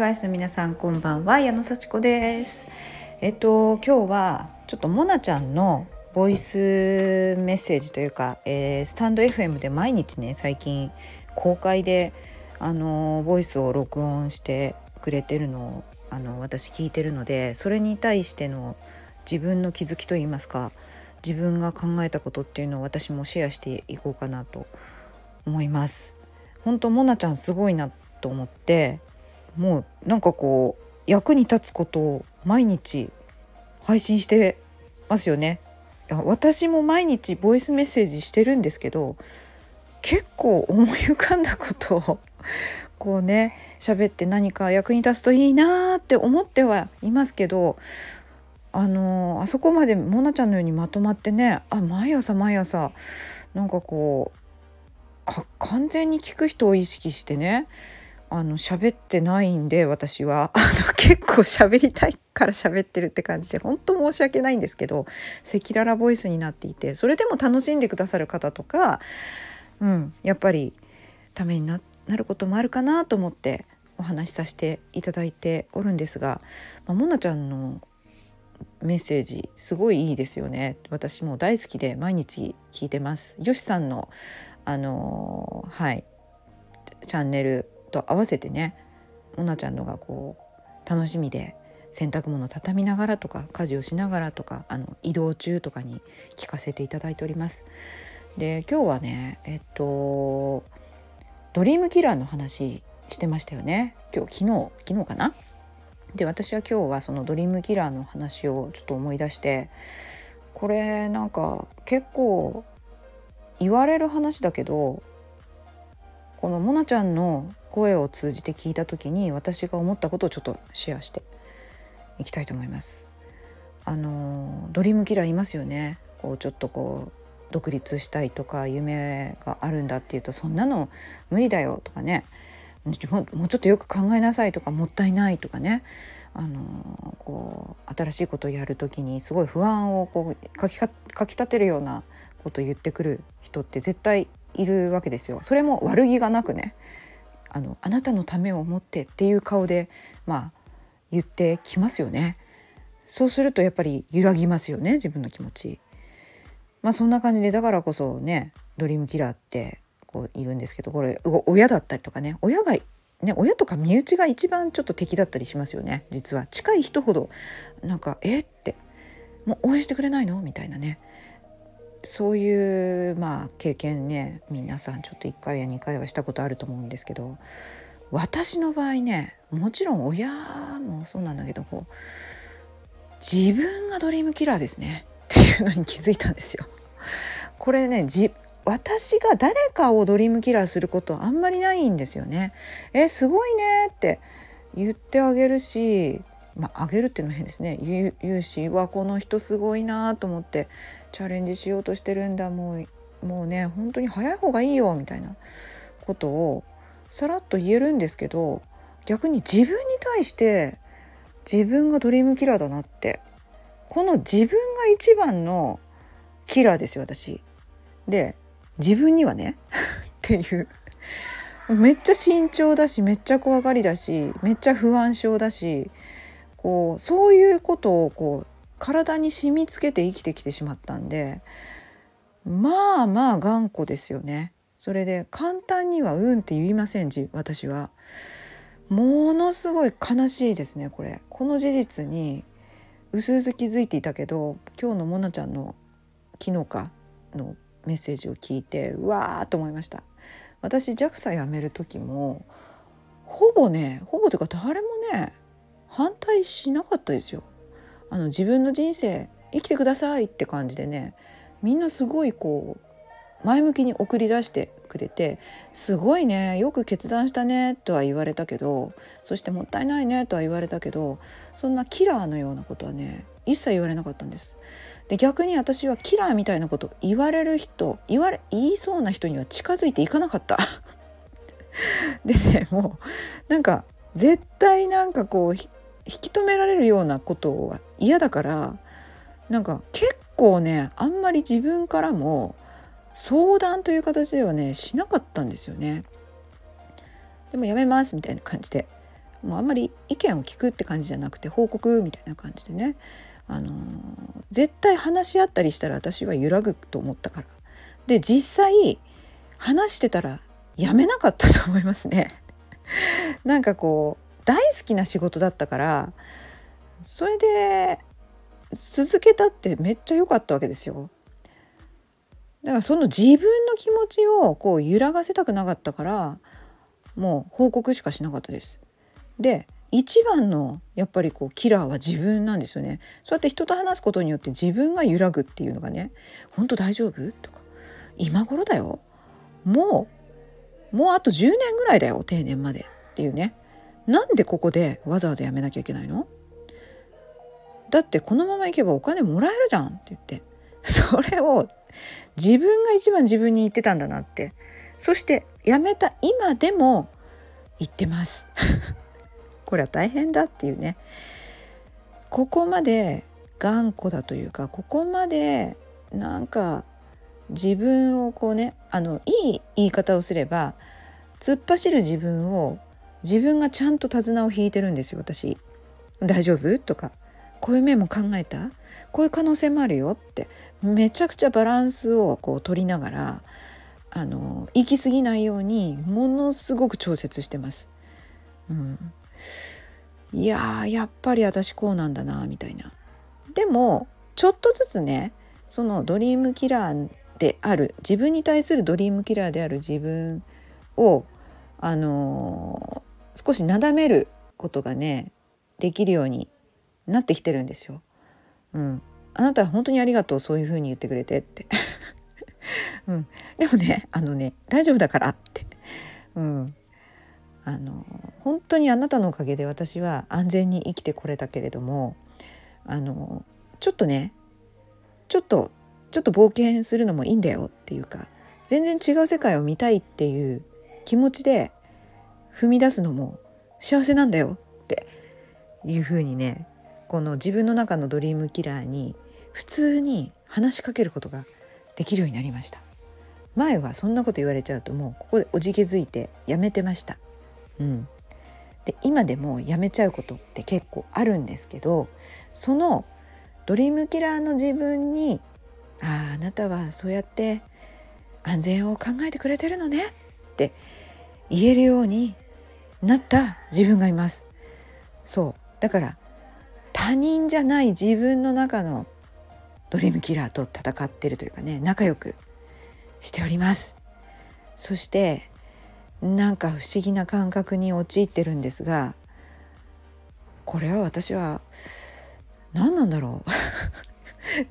フアイスの皆さんこんばんは矢野幸子ですえっと今日はちょっとモナちゃんのボイスメッセージというか、えー、スタンド FM で毎日ね最近公開であのボイスを録音してくれてるのをあの私聞いてるのでそれに対しての自分の気づきといいますか自分が考えたことっていうのを私もシェアしていこうかなと思います。本当モナちゃんすごいなと思ってもうなんかこう役に立つことを毎日配信してますよね。私も毎日ボイスメッセージしてるんですけど結構思い浮かんだことをこうね喋って何か役に立つといいなって思ってはいますけどあのあそこまでモナちゃんのようにまとまってねあ毎朝毎朝なんかこう完全に聞く人を意識してねあの喋ってないんで私は。あの結構喋りたいから喋ってるって感じで本当申し訳ないんですけど赤裸々ボイスになっていてそれでも楽しんでくださる方とか、うん、やっぱりためになることもあるかなと思ってお話しさせていただいておるんですが、まあ、もなちゃんのメッセージすごいいいですよね。私も大好きで毎日聞いてます。よしさんのあのはいチャンネルと合わせてねもなちゃんのがこう楽しみで洗濯物畳みながらとか家事をしながらとかあの移動中とかに聞かせていただいております。で今日はねえっとドリームキラーの話してましたよね今日昨日昨日かな？で私は今日はそのドリームキラーの話をちょっと思い出してこれなんか結構言われる話だけどこのモナちゃんの声を通じて聞いた時に私が思ったことをちょっとシェアしていきたいと思います。あのドリームキラーいますよねこうちょっとこう独立したいとか夢があるんだっていうとそんなの無理だよとかねもうちょっとよく考えなさいとかもったいないとかねあのこう新しいことをやる時にすごい不安をこうかきかかきたてるようなことを言ってくる人って絶対いるわけですよ。それも悪気がなくねあのあなたのためを思ってっていう顔でまあ言ってきますよね。そうするとやっぱり揺らぎますよね自分の気持ち。まあそんな感じでだからこそねドリームキラーってこういるんですけどこれ親だったりとかね親がね親とか身内が一番ちょっと敵だったりしますよね実は近い人ほどなんか「えっ?」て「もう応援してくれないの?」みたいなねそういうまあ経験ね皆さんちょっと1回や2回はしたことあると思うんですけど私の場合ねもちろん親もそうなんだけどこう自分がドリームキラーですねっていうのに気づいたんですよ。これねじ私が誰かをドリームキラーすることあんまりないんですよね。えすごいねって言ってあげるしまあ、あげるっていうのは変ですね言うしわこの人すごいなと思ってチャレンジしようとしてるんだもうもうね本当に早い方がいいよみたいなことをさらっと言えるんですけど逆に自分に対して自分がドリームキラーだなってこの自分が一番のキラーですよ私。で自分にはね っていうめっちゃ慎重だしめっちゃ怖がりだしめっちゃ不安症だしこうそういうことをこう体に染みつけて生きてきてしまったんでまあまあ頑固ですよね。それで簡単には「うん」って言いません私は。ものすごい悲しいですねこれ。この事実にうすうす気づいていたけど今日のもなちゃんの昨日かのメッセージを聞いてうわーと思いました。私 JAXA 辞める時もほぼねほぼというか誰もね反対しなかったですよ。あの自分の人生生きてくださいって感じでねみんなすごいこう前向きに送り出してくれて「すごいねよく決断したね」とは言われたけどそして「もったいないね」とは言われたけどそんなキラーのようなことはね一切言われなかったんです。で逆に私はキラーみたいなこと言われる人言われ言いそうな人には近づいていかなかった。でねもうなんか絶対なんかこう引き止められるようなことは嫌だからなんか結構ねあんまり自分からも相談という形ではねしなかったんですよね。でもやめますみたいな感じでもうあんまり意見を聞くって感じじゃなくて報告みたいな感じでね、あの絶対話し合ったりしたら私は揺らぐと思ったからで実際話してたらやめなかったと思いますね。なんかこう大好きな仕事だったからそれで続けたってめっちゃ良かったわけですよ。だからその自分の気持ちをこう揺らがせたくなかったからもう報告しかしなかったです。で一番のやっぱりこうキラーは自分なんですよね。そうやって人と話すことによって自分が揺らぐっていうのがね「本当大丈夫?」とか「今頃だよ？もうもうあと10年ぐらいだよ定年まで」っていうねなんでここでわざわざやめなきゃいけないの？だってこのままいけばお金もらえるじゃんって言って。それを自分が一番自分に言ってたんだなって。そして辞めた今でも言ってます。これは大変だっていうね。ここまで頑固だというかここまでなんか自分をこうねあのいい言い方をすれば突っ走る自分を自分がちゃんと手綱を引いてるんですよ私。大丈夫？とかこういう面も考えた？こういう可能性もあるよってめちゃくちゃバランスをこう取りながらあの行き過ぎないようにものすごく調節してます。うん、いややっぱり私こうなんだなみたいな。でもちょっとずつねそのドリームキラーである自分に対するドリームキラーである自分をあの少しなだめることがねできるようになってきてるんですよ。うん、あなたは本当にありがとうそういうふうに言ってくれてって、うん、でもねあのね大丈夫だからって、うん、あの本当にあなたのおかげで私は安全に生きてこれたけれどもあのちょっとねちょっとちょっと冒険するのもいいんだよっていうか全然違う世界を見たいっていう気持ちで踏み出すのも幸せなんだよっていうふうにねこの自分の中のドリームキラーに普通に話しかけることができるようになりました。前はそんなこと言われちゃうともうここでおじけづいてやめてました。うん。で今でもやめちゃうことって結構あるんですけどそのドリームキラーの自分に「あああなたはそうやって安全を考えてくれてるのね」って言えるようになった自分がいます。そう。だから他人じゃない自分の中のドリームキラーと戦ってるというかね仲良くしております。そしてなんか不思議な感覚に陥ってるんですがこれは私は何なんだろう？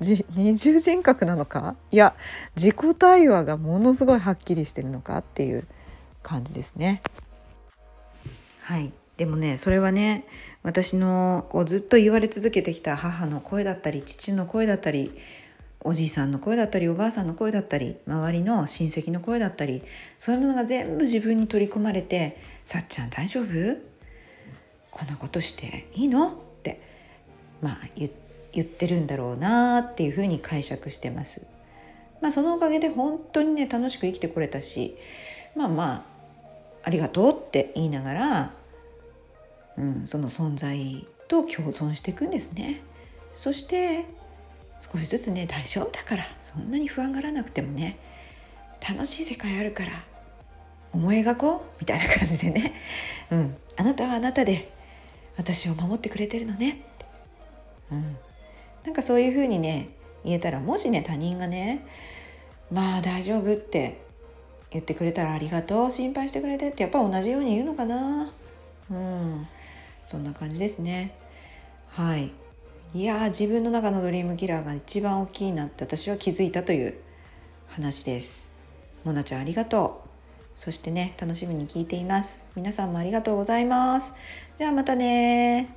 二重人格なのか？いや自己対話がものすごいはっきりしてるのかっていう感じですね。はいでもねそれはね私のこうずっと言われ続けてきた母の声だったり父の声だったりおじいさんの声だったりおばあさんの声だったり周りの親戚の声だったりそういうものが全部自分に取り込まれて「さっちゃん大丈夫？こんなことしていいの?」ってまあ言ってるんだろうなっていうふうに解釈してます。まあ、そのおかげで本当にね楽しく生きてこれたしまあまあありがとうって言いながらうん、その存在と共存していくんですね。そして少しずつね大丈夫だからそんなに不安がらなくてもね楽しい世界あるから思い描こうみたいな感じでね、うん、あなたはあなたで私を守ってくれてるのねって、うん、なんかそういうふうにね言えたらもしね他人がねまあ大丈夫って言ってくれたらありがとう心配してくれてってやっぱ同じように言うのかな。うん。そんな感じですね。はい。いや自分の中のドリームキラーが一番大きいなって私は気づいたという話です。モナちゃんありがとう。そしてね楽しみに聞いています。皆さんもありがとうございます。じゃあまたね